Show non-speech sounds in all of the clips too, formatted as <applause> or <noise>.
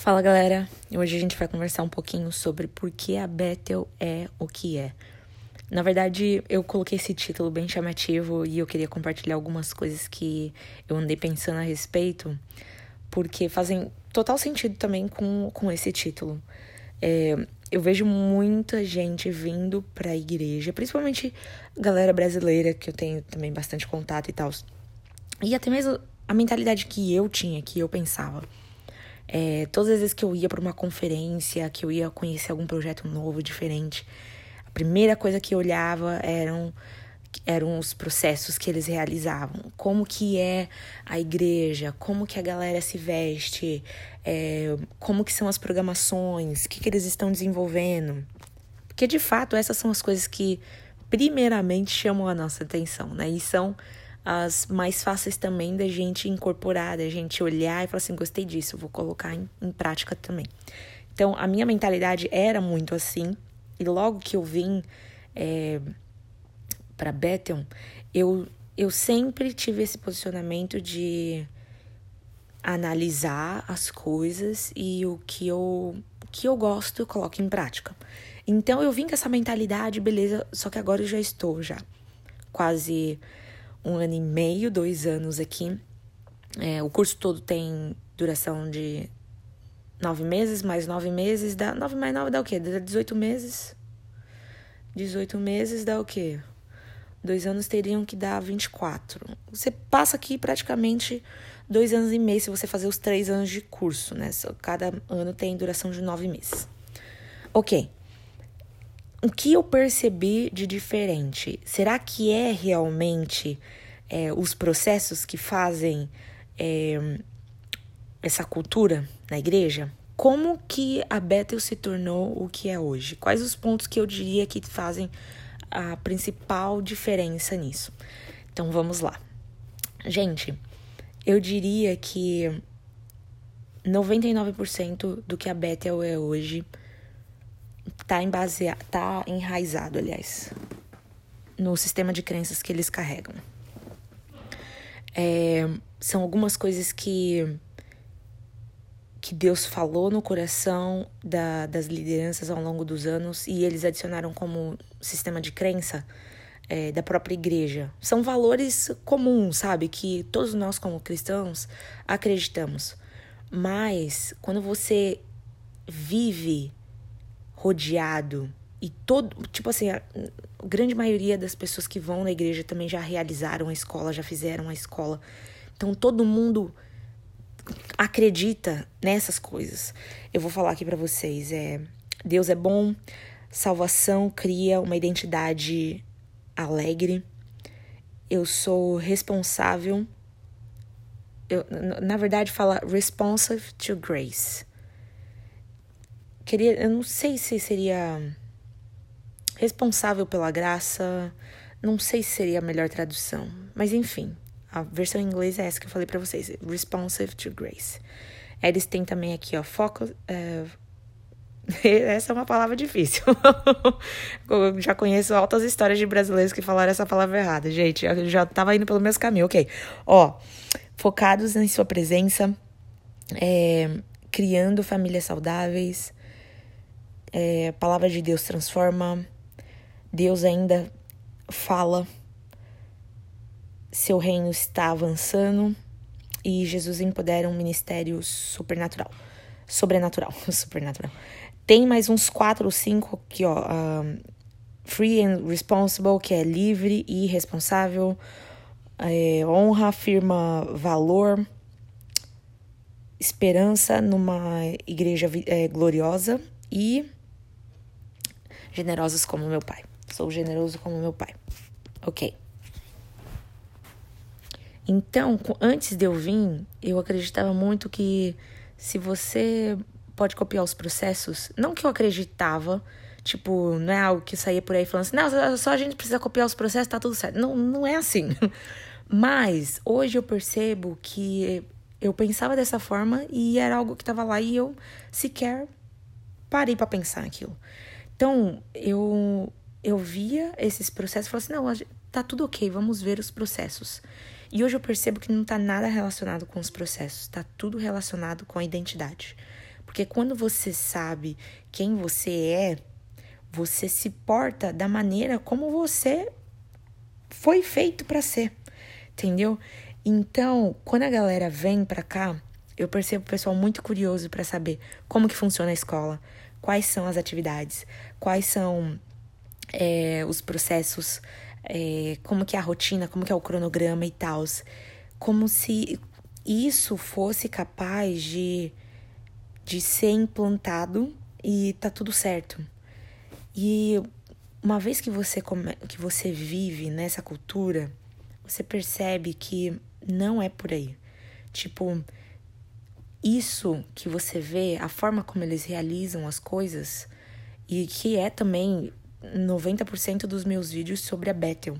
Fala galera, hoje a gente vai conversar um pouquinho sobre por que a Bethel é o que é. Na verdade, eu coloquei esse título bem chamativo e eu queria compartilhar algumas coisas que eu andei pensando a respeito, porque fazem total sentido também com, com esse título. É, eu vejo muita gente vindo pra igreja, principalmente galera brasileira, que eu tenho também bastante contato e tal. E até mesmo a mentalidade que eu tinha, que eu pensava. É, todas as vezes que eu ia para uma conferência, que eu ia conhecer algum projeto novo, diferente, a primeira coisa que eu olhava eram eram os processos que eles realizavam, como que é a igreja, como que a galera se veste, é, como que são as programações, o que, que eles estão desenvolvendo. Porque de fato essas são as coisas que primeiramente chamam a nossa atenção, né? E são as mais fáceis também da gente incorporar, da gente olhar e falar assim, gostei disso, vou colocar em, em prática também. Então, a minha mentalidade era muito assim, e logo que eu vim é, para Bethel, eu, eu sempre tive esse posicionamento de analisar as coisas e o que eu, que eu gosto eu coloco em prática. Então eu vim com essa mentalidade, beleza, só que agora eu já estou já quase um ano e meio, dois anos aqui. É, o curso todo tem duração de nove meses, mais nove meses, dá. Nove mais nove dá o quê? Dá 18 meses. 18 meses dá o quê? Dois anos teriam que dar 24. Você passa aqui praticamente dois anos e meio se você fazer os três anos de curso, né? Cada ano tem duração de nove meses. Ok o que eu percebi de diferente? Será que é realmente é, os processos que fazem é, essa cultura na igreja? Como que a Bethel se tornou o que é hoje? Quais os pontos que eu diria que fazem a principal diferença nisso? Então vamos lá. Gente, eu diria que 99% do que a Bethel é hoje tá, embasea tá enraizado, aliás, no sistema de crenças que eles carregam. É, são algumas coisas que que Deus falou no coração da, das lideranças ao longo dos anos e eles adicionaram como sistema de crença é, da própria igreja. São valores comuns, sabe? Que todos nós, como cristãos, acreditamos. Mas quando você vive rodeado e todo, tipo assim, a grande maioria das pessoas que vão na igreja também já realizaram a escola, já fizeram a escola. Então todo mundo acredita nessas coisas. Eu vou falar aqui para vocês, é Deus é bom, salvação cria uma identidade alegre. Eu sou responsável eu, na verdade fala responsive to grace queria, eu não sei se seria responsável pela graça, não sei se seria a melhor tradução, mas enfim, a versão em inglês é essa que eu falei para vocês, responsive to grace. Eles têm também aqui, ó, foco. Uh, <laughs> essa é uma palavra difícil. <laughs> eu já conheço altas histórias de brasileiros que falaram essa palavra errada, gente. Eu já tava indo pelo mesmo caminho, ok. Ó, focados em sua presença, é, criando famílias saudáveis, é, a palavra de Deus transforma, Deus ainda fala, seu reino está avançando e Jesus empodera um ministério supernatural. Sobrenatural, <laughs> supernatural. Tem mais uns quatro ou cinco aqui, ó. Um, free and responsible, que é livre e responsável. É, honra, afirma valor. Esperança numa igreja é, gloriosa. E generosos como meu pai. Sou generoso como meu pai. Ok. Então, antes de eu vir, eu acreditava muito que se você pode copiar os processos, não que eu acreditava, tipo, não é algo que saía por aí falando assim, não, só a gente precisa copiar os processos, tá tudo certo. Não, não é assim. <laughs> Mas hoje eu percebo que eu pensava dessa forma e era algo que estava lá e eu sequer parei para pensar aquilo. Então, eu, eu via esses processos e falava assim: não, tá tudo ok, vamos ver os processos. E hoje eu percebo que não tá nada relacionado com os processos, tá tudo relacionado com a identidade. Porque quando você sabe quem você é, você se porta da maneira como você foi feito para ser, entendeu? Então, quando a galera vem para cá, eu percebo o pessoal muito curioso para saber como que funciona a escola, quais são as atividades, quais são é, os processos, é, como que é a rotina, como que é o cronograma e tal. Como se isso fosse capaz de, de ser implantado e tá tudo certo. E uma vez que você, come, que você vive nessa cultura, você percebe que não é por aí. Tipo, isso que você vê, a forma como eles realizam as coisas, e que é também 90% dos meus vídeos sobre a Bethel.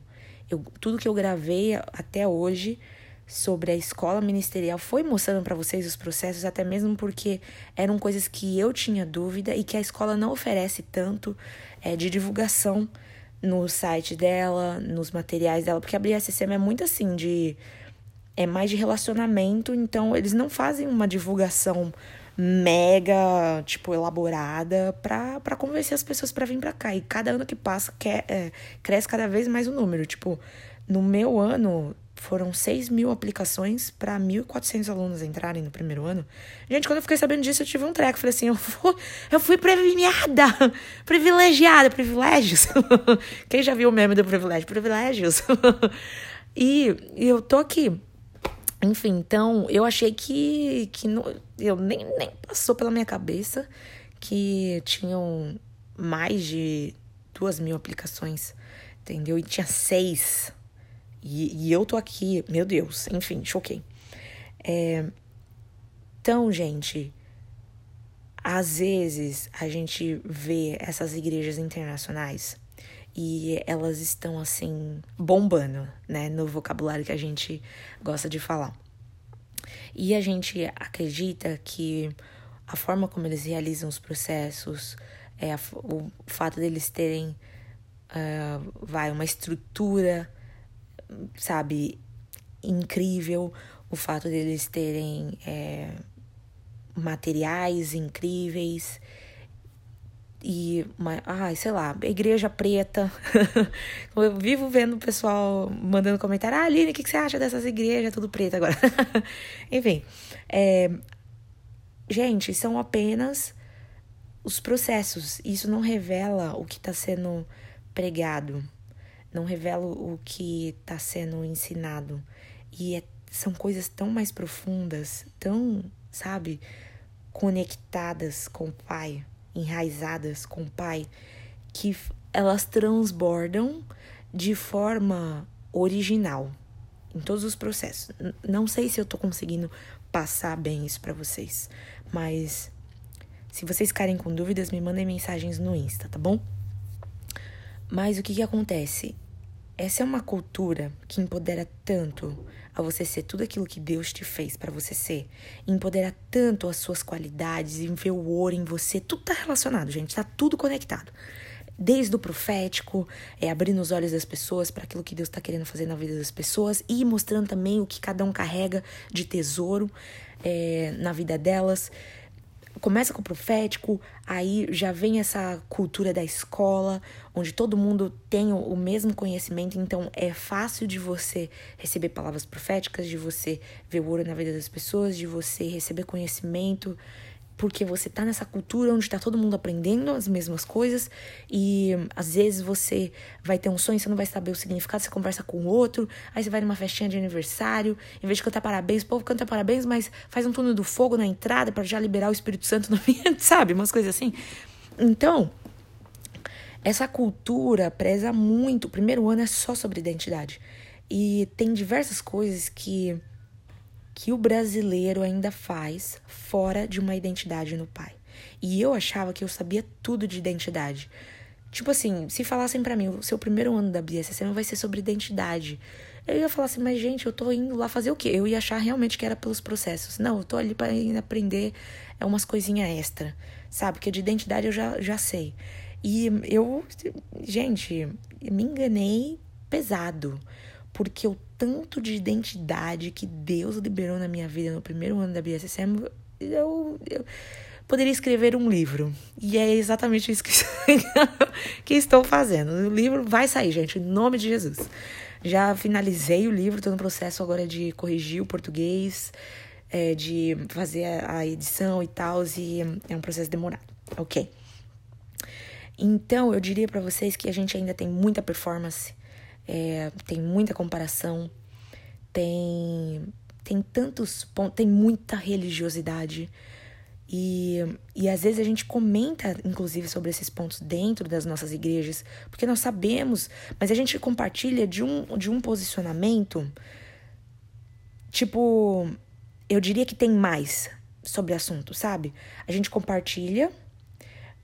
Eu, tudo que eu gravei até hoje sobre a escola ministerial foi mostrando para vocês os processos, até mesmo porque eram coisas que eu tinha dúvida e que a escola não oferece tanto é, de divulgação no site dela, nos materiais dela, porque a BSCM é muito assim de é mais de relacionamento, então eles não fazem uma divulgação mega, tipo, elaborada pra convencer as pessoas para vir pra cá. E cada ano que passa quer, é, cresce cada vez mais o número. Tipo, no meu ano, foram 6 mil aplicações para 1.400 alunos entrarem no primeiro ano. Gente, quando eu fiquei sabendo disso, eu tive um treco. Falei assim, eu fui, eu fui premiada, <laughs> privilegiada, privilégios. <laughs> Quem já viu o meme do privilégio? Privilégios. <laughs> e, e eu tô aqui enfim, então eu achei que, que não, eu nem, nem passou pela minha cabeça que tinham mais de duas mil aplicações, entendeu? E tinha seis. E, e eu tô aqui, meu Deus, enfim, choquei. É, então, gente, às vezes a gente vê essas igrejas internacionais e elas estão assim bombando, né, no vocabulário que a gente gosta de falar. E a gente acredita que a forma como eles realizam os processos, é a, o fato deles terem uh, vai uma estrutura, sabe, incrível, o fato deles terem é, materiais incríveis e uma, ai, sei lá, igreja preta. <laughs> eu vivo vendo o pessoal mandando comentário: Ah, Aline, o que, que você acha dessas igrejas tudo preta agora? <laughs> Enfim, é, gente, são apenas os processos. Isso não revela o que está sendo pregado, não revela o que está sendo ensinado. E é, são coisas tão mais profundas, tão, sabe, conectadas com o Pai enraizadas com o Pai, que elas transbordam de forma original em todos os processos. Não sei se eu tô conseguindo passar bem isso para vocês, mas se vocês ficarem com dúvidas, me mandem mensagens no Insta, tá bom? Mas o que que acontece? Essa é uma cultura que empodera tanto a você ser tudo aquilo que Deus te fez para você ser. Empodera tanto as suas qualidades e ver o ouro em você. Tudo tá relacionado, gente. Tá tudo conectado. Desde o profético, é abrindo os olhos das pessoas para aquilo que Deus está querendo fazer na vida das pessoas e mostrando também o que cada um carrega de tesouro é, na vida delas começa com o profético, aí já vem essa cultura da escola, onde todo mundo tem o mesmo conhecimento, então é fácil de você receber palavras proféticas, de você ver o ouro na vida das pessoas, de você receber conhecimento porque você tá nessa cultura onde tá todo mundo aprendendo as mesmas coisas e às vezes você vai ter um sonho, você não vai saber o significado, você conversa com o outro, aí você vai numa festinha de aniversário, em vez de cantar parabéns, o povo canta parabéns, mas faz um túnel do fogo na entrada para já liberar o Espírito Santo no ambiente, <laughs> sabe? Umas coisas assim. Então, essa cultura preza muito. O primeiro ano é só sobre identidade. E tem diversas coisas que que o brasileiro ainda faz fora de uma identidade no pai. E eu achava que eu sabia tudo de identidade. Tipo assim, se falassem para mim, o seu primeiro ano da BSSM vai ser sobre identidade. Eu ia falar assim, mas gente, eu tô indo lá fazer o quê? Eu ia achar realmente que era pelos processos. Não, eu tô ali para aprender é umas coisinhas extra, sabe? Porque de identidade eu já, já sei. E eu, gente, me enganei pesado porque o tanto de identidade que Deus liberou na minha vida no primeiro ano da BSSM, eu, eu poderia escrever um livro. E é exatamente isso que, <laughs> que estou fazendo. O livro vai sair, gente, em nome de Jesus. Já finalizei o livro, estou no processo agora de corrigir o português, é, de fazer a edição e tal, e é um processo demorado. Ok. Então, eu diria para vocês que a gente ainda tem muita performance, é, tem muita comparação, tem, tem tantos pontos, tem muita religiosidade. E, e às vezes a gente comenta, inclusive, sobre esses pontos dentro das nossas igrejas, porque nós sabemos, mas a gente compartilha de um, de um posicionamento, tipo, eu diria que tem mais sobre o assunto, sabe? A gente compartilha,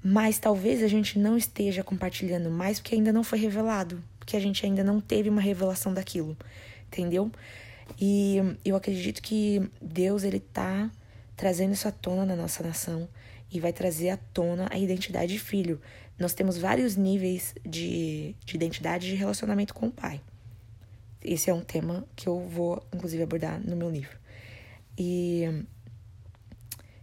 mas talvez a gente não esteja compartilhando mais porque ainda não foi revelado, porque a gente ainda não teve uma revelação daquilo, entendeu? E eu acredito que Deus, ele tá trazendo isso à tona na nossa nação e vai trazer à tona a identidade de filho. Nós temos vários níveis de, de identidade de relacionamento com o pai. Esse é um tema que eu vou, inclusive, abordar no meu livro. E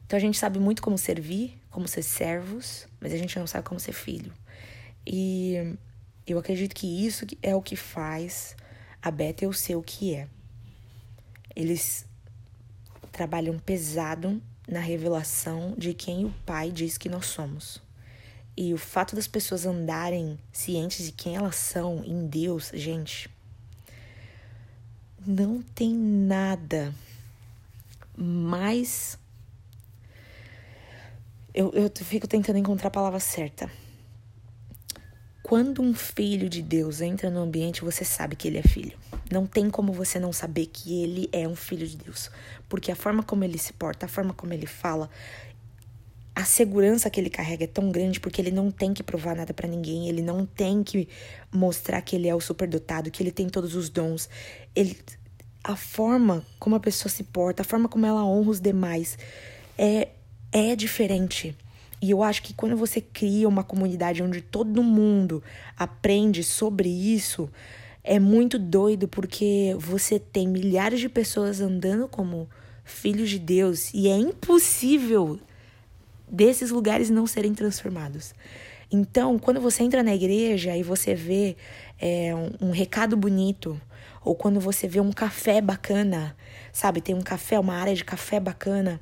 então a gente sabe muito como servir, como ser servos, mas a gente não sabe como ser filho. E eu acredito que isso é o que faz a Bethel ser o que é. Eles trabalham pesado na revelação de quem o Pai diz que nós somos. E o fato das pessoas andarem cientes de quem elas são em Deus, gente, não tem nada mais. Eu, eu fico tentando encontrar a palavra certa. Quando um filho de Deus entra no ambiente, você sabe que ele é filho. Não tem como você não saber que ele é um filho de Deus. Porque a forma como ele se porta, a forma como ele fala, a segurança que ele carrega é tão grande porque ele não tem que provar nada para ninguém, ele não tem que mostrar que ele é o superdotado, que ele tem todos os dons. Ele a forma como a pessoa se porta, a forma como ela honra os demais é é diferente. E eu acho que quando você cria uma comunidade onde todo mundo aprende sobre isso, é muito doido porque você tem milhares de pessoas andando como filhos de Deus e é impossível desses lugares não serem transformados. Então, quando você entra na igreja e você vê é, um, um recado bonito, ou quando você vê um café bacana, sabe? Tem um café, uma área de café bacana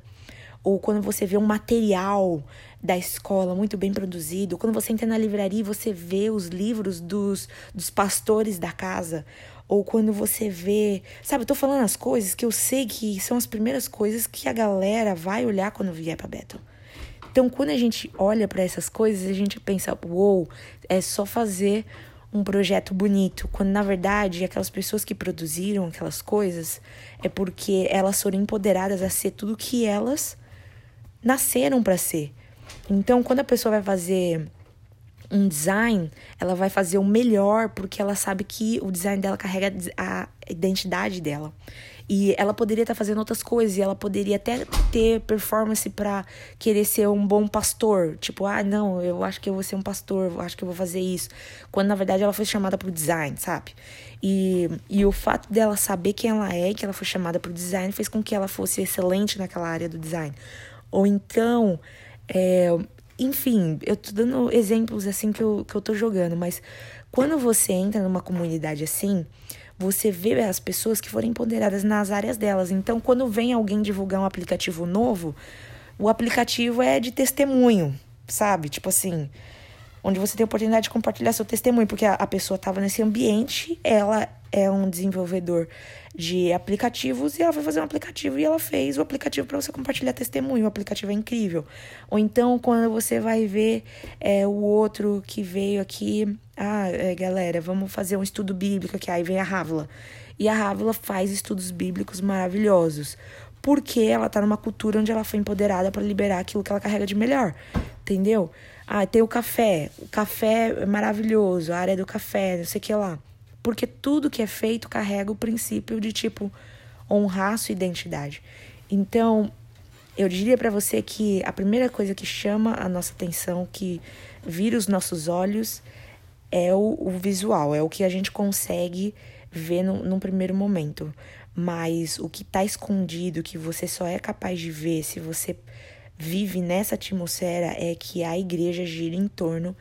ou quando você vê um material da escola muito bem produzido, quando você entra na livraria e você vê os livros dos, dos pastores da casa, ou quando você vê, sabe, eu tô falando as coisas que eu sei que são as primeiras coisas que a galera vai olhar quando vier para Beto. Então, quando a gente olha para essas coisas, a gente pensa, uou, wow, é só fazer um projeto bonito, quando na verdade aquelas pessoas que produziram aquelas coisas é porque elas foram empoderadas a ser tudo que elas nasceram para ser. Então, quando a pessoa vai fazer um design, ela vai fazer o melhor porque ela sabe que o design dela carrega a identidade dela. E ela poderia estar tá fazendo outras coisas, e ela poderia até ter performance para querer ser um bom pastor. Tipo, ah, não, eu acho que eu vou ser um pastor, eu acho que eu vou fazer isso. Quando na verdade ela foi chamada pro design, sabe? E, e o fato dela saber quem ela é, que ela foi chamada pro design, fez com que ela fosse excelente naquela área do design. Ou então, é, enfim, eu tô dando exemplos assim que eu, que eu tô jogando, mas quando você entra numa comunidade assim, você vê as pessoas que foram empoderadas nas áreas delas. Então, quando vem alguém divulgar um aplicativo novo, o aplicativo é de testemunho, sabe? Tipo assim, onde você tem a oportunidade de compartilhar seu testemunho, porque a, a pessoa estava nesse ambiente, ela é um desenvolvedor de aplicativos e ela foi fazer um aplicativo e ela fez o aplicativo para você compartilhar testemunho. O aplicativo é incrível. Ou então, quando você vai ver é, o outro que veio aqui, ah, é, galera, vamos fazer um estudo bíblico aqui. Aí vem a Rávila. E a Rávila faz estudos bíblicos maravilhosos. Porque ela tá numa cultura onde ela foi empoderada para liberar aquilo que ela carrega de melhor. Entendeu? Ah, tem o café. O café é maravilhoso, a área do café, não sei o que lá. Porque tudo que é feito carrega o princípio de tipo honrar sua identidade. Então, eu diria para você que a primeira coisa que chama a nossa atenção, que vira os nossos olhos, é o, o visual, é o que a gente consegue ver no, num primeiro momento. Mas o que está escondido, que você só é capaz de ver se você vive nessa atmosfera é que a igreja gira em torno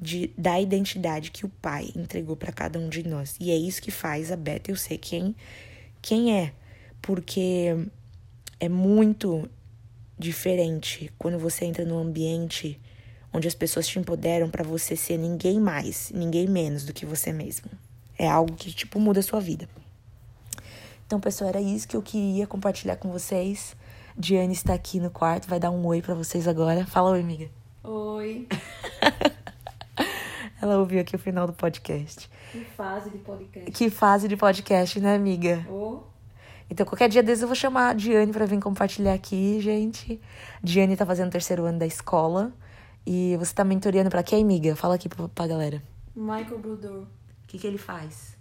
de, da identidade que o Pai entregou para cada um de nós. E é isso que faz a Bethel ser quem, quem é. Porque é muito diferente quando você entra num ambiente onde as pessoas te empoderam para você ser ninguém mais, ninguém menos do que você mesmo. É algo que, tipo, muda a sua vida. Então, pessoal, era isso que eu queria compartilhar com vocês. Diane está aqui no quarto, vai dar um oi para vocês agora. Fala oi, amiga. Oi. <laughs> Ela ouviu aqui o final do podcast. Que fase de podcast. Que fase de podcast, né, amiga? Oh. Então, qualquer dia desses eu vou chamar a Diane para vir compartilhar aqui, gente. Diane tá fazendo o terceiro ano da escola. E você tá mentoreando para quem, amiga? Fala aqui pra, pra galera. Michael Brudor. O que, que ele faz?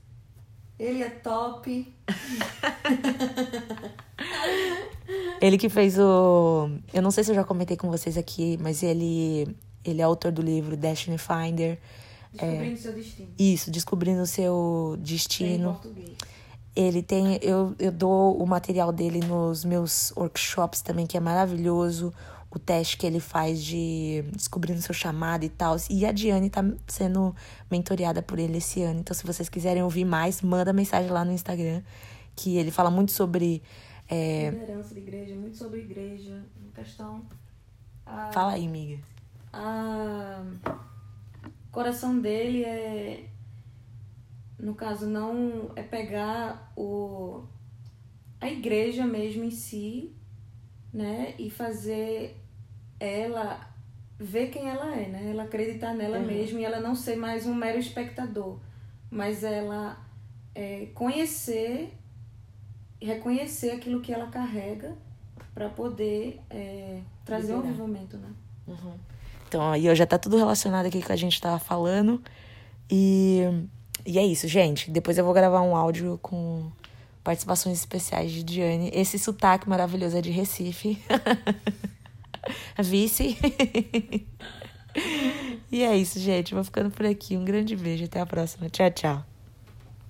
Ele é top. <laughs> ele que fez o. Eu não sei se eu já comentei com vocês aqui, mas ele, ele é autor do livro Destiny Finder. Descobrindo é... seu destino. Isso, descobrindo o seu destino. Ele tem. Eu, eu dou o material dele nos meus workshops também, que é maravilhoso. O teste que ele faz de descobrindo seu chamado e tal. E a Diane tá sendo mentoreada por ele esse ano. Então, se vocês quiserem ouvir mais, manda mensagem lá no Instagram. Que ele fala muito sobre. É... Liderança de igreja, muito sobre igreja. Questão. A... Fala aí, amiga. A... O coração dele é no caso não é pegar o a igreja mesmo em si, né, e fazer ela ver quem ela é, né? Ela acreditar nela uhum. mesma e ela não ser mais um mero espectador, mas ela é, conhecer, reconhecer aquilo que ela carrega para poder é, trazer o um avivamento, né? Uhum. Então, aí já tá tudo relacionado aqui com a gente tava falando. E e é isso, gente. Depois eu vou gravar um áudio com participações especiais de Diane. Esse sotaque maravilhoso é de Recife. <laughs> Vice. <laughs> e é isso, gente. Vou ficando por aqui. Um grande beijo. Até a próxima. Tchau, tchau.